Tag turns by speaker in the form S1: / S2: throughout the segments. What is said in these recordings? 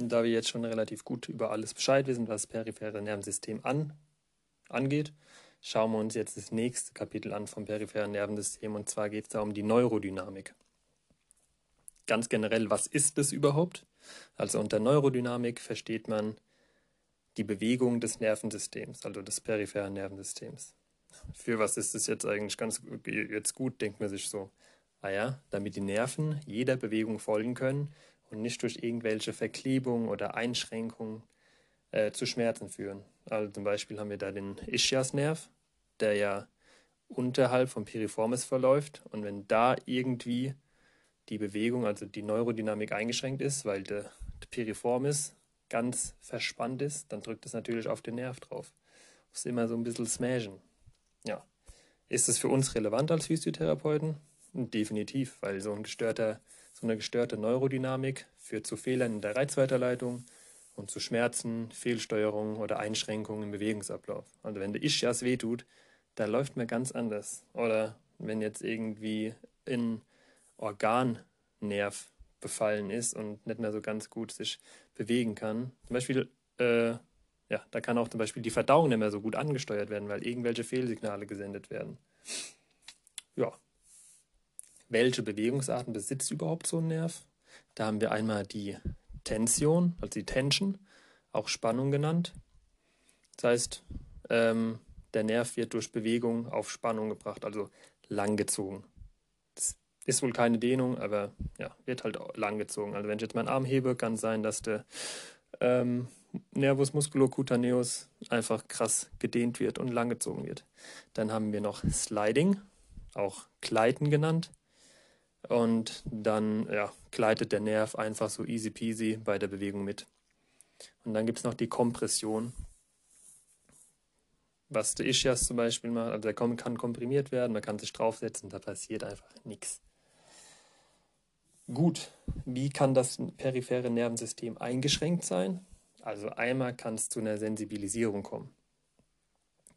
S1: Da wir jetzt schon relativ gut über alles Bescheid wissen, was das periphere Nervensystem an, angeht, schauen wir uns jetzt das nächste Kapitel an vom peripheren Nervensystem und zwar geht es da um die Neurodynamik. Ganz generell, was ist das überhaupt? Also unter Neurodynamik versteht man die Bewegung des Nervensystems, also des peripheren Nervensystems. Für was ist das jetzt eigentlich ganz jetzt gut, denkt man sich so. Ah ja, damit die Nerven jeder Bewegung folgen können und nicht durch irgendwelche Verklebungen oder Einschränkungen äh, zu Schmerzen führen. Also zum Beispiel haben wir da den Ischiasnerv, der ja unterhalb vom Piriformis verläuft und wenn da irgendwie die Bewegung, also die Neurodynamik eingeschränkt ist, weil der, der Piriformis ganz verspannt ist, dann drückt es natürlich auf den Nerv drauf. Muss immer so ein bisschen smashen. Ja. Ist es für uns relevant als Physiotherapeuten? Definitiv, weil so, ein gestörter, so eine gestörte Neurodynamik führt zu Fehlern in der Reizweiterleitung und zu Schmerzen, Fehlsteuerungen oder Einschränkungen im Bewegungsablauf. Also wenn der Ischias wehtut, dann läuft man ganz anders. Oder wenn jetzt irgendwie ein Organnerv befallen ist und nicht mehr so ganz gut sich bewegen kann. Zum Beispiel, äh, ja, da kann auch zum Beispiel die Verdauung nicht mehr so gut angesteuert werden, weil irgendwelche Fehlsignale gesendet werden. Ja. Welche Bewegungsarten besitzt überhaupt so ein Nerv? Da haben wir einmal die Tension, also die Tension, auch Spannung genannt. Das heißt, ähm, der Nerv wird durch Bewegung auf Spannung gebracht, also langgezogen. Ist wohl keine Dehnung, aber ja, wird halt langgezogen. Also wenn ich jetzt meinen Arm hebe, kann es sein, dass der ähm, Nervus musculocutaneus einfach krass gedehnt wird und langgezogen wird. Dann haben wir noch Sliding, auch Gleiten genannt. Und dann ja, gleitet der Nerv einfach so easy peasy bei der Bewegung mit. Und dann gibt es noch die Kompression. Was der Ischias zum Beispiel macht, also der kann komprimiert werden, man kann sich draufsetzen, da passiert einfach nichts. Gut, wie kann das periphere Nervensystem eingeschränkt sein? Also einmal kann es zu einer Sensibilisierung kommen.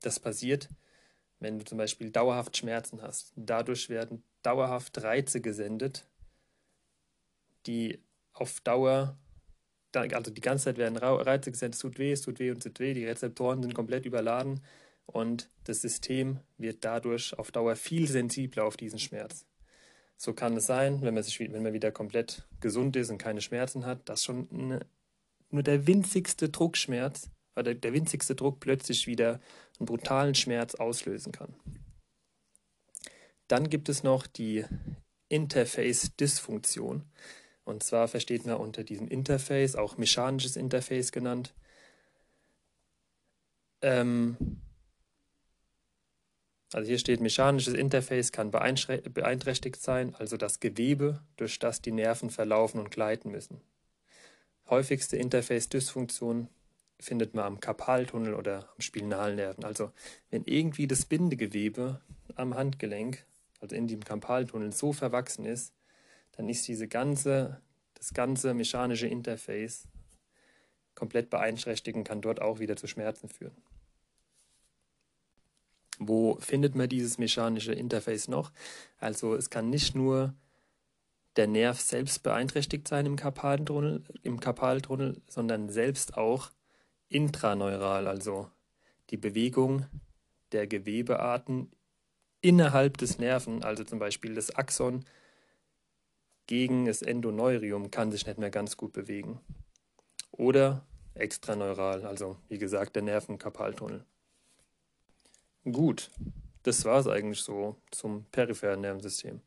S1: Das passiert, wenn du zum Beispiel dauerhaft Schmerzen hast. Dadurch werden dauerhaft Reize gesendet, die auf Dauer, also die ganze Zeit werden Reize gesendet, es tut weh, es tut weh und es tut weh, die Rezeptoren sind komplett überladen und das System wird dadurch auf Dauer viel sensibler auf diesen Schmerz. So kann es sein, wenn man, sich, wenn man wieder komplett gesund ist und keine Schmerzen hat, dass schon eine, nur der winzigste Druckschmerz oder der winzigste Druck plötzlich wieder einen brutalen Schmerz auslösen kann. Dann gibt es noch die Interface-Dysfunktion. Und zwar versteht man unter diesem Interface, auch mechanisches Interface genannt, ähm, also hier steht, mechanisches Interface kann beeinträchtigt sein, also das Gewebe, durch das die Nerven verlaufen und gleiten müssen. Häufigste Interface-Dysfunktion findet man am Karpaltunnel oder am Spinalnerven. Also wenn irgendwie das Bindegewebe am Handgelenk, also in dem Karpaltunnel, so verwachsen ist, dann ist diese ganze, das ganze mechanische Interface komplett beeinträchtigt und kann dort auch wieder zu Schmerzen führen. Wo findet man dieses mechanische Interface noch? Also es kann nicht nur der Nerv selbst beeinträchtigt sein im Karpaltunnel, im Karpaltunnel sondern selbst auch intraneural, also die Bewegung der Gewebearten innerhalb des Nerven, also zum Beispiel das Axon gegen das Endoneurium, kann sich nicht mehr ganz gut bewegen. Oder extraneural, also wie gesagt der Nervenkarpaltunnel. Gut, das war es eigentlich so zum peripheren Nervensystem.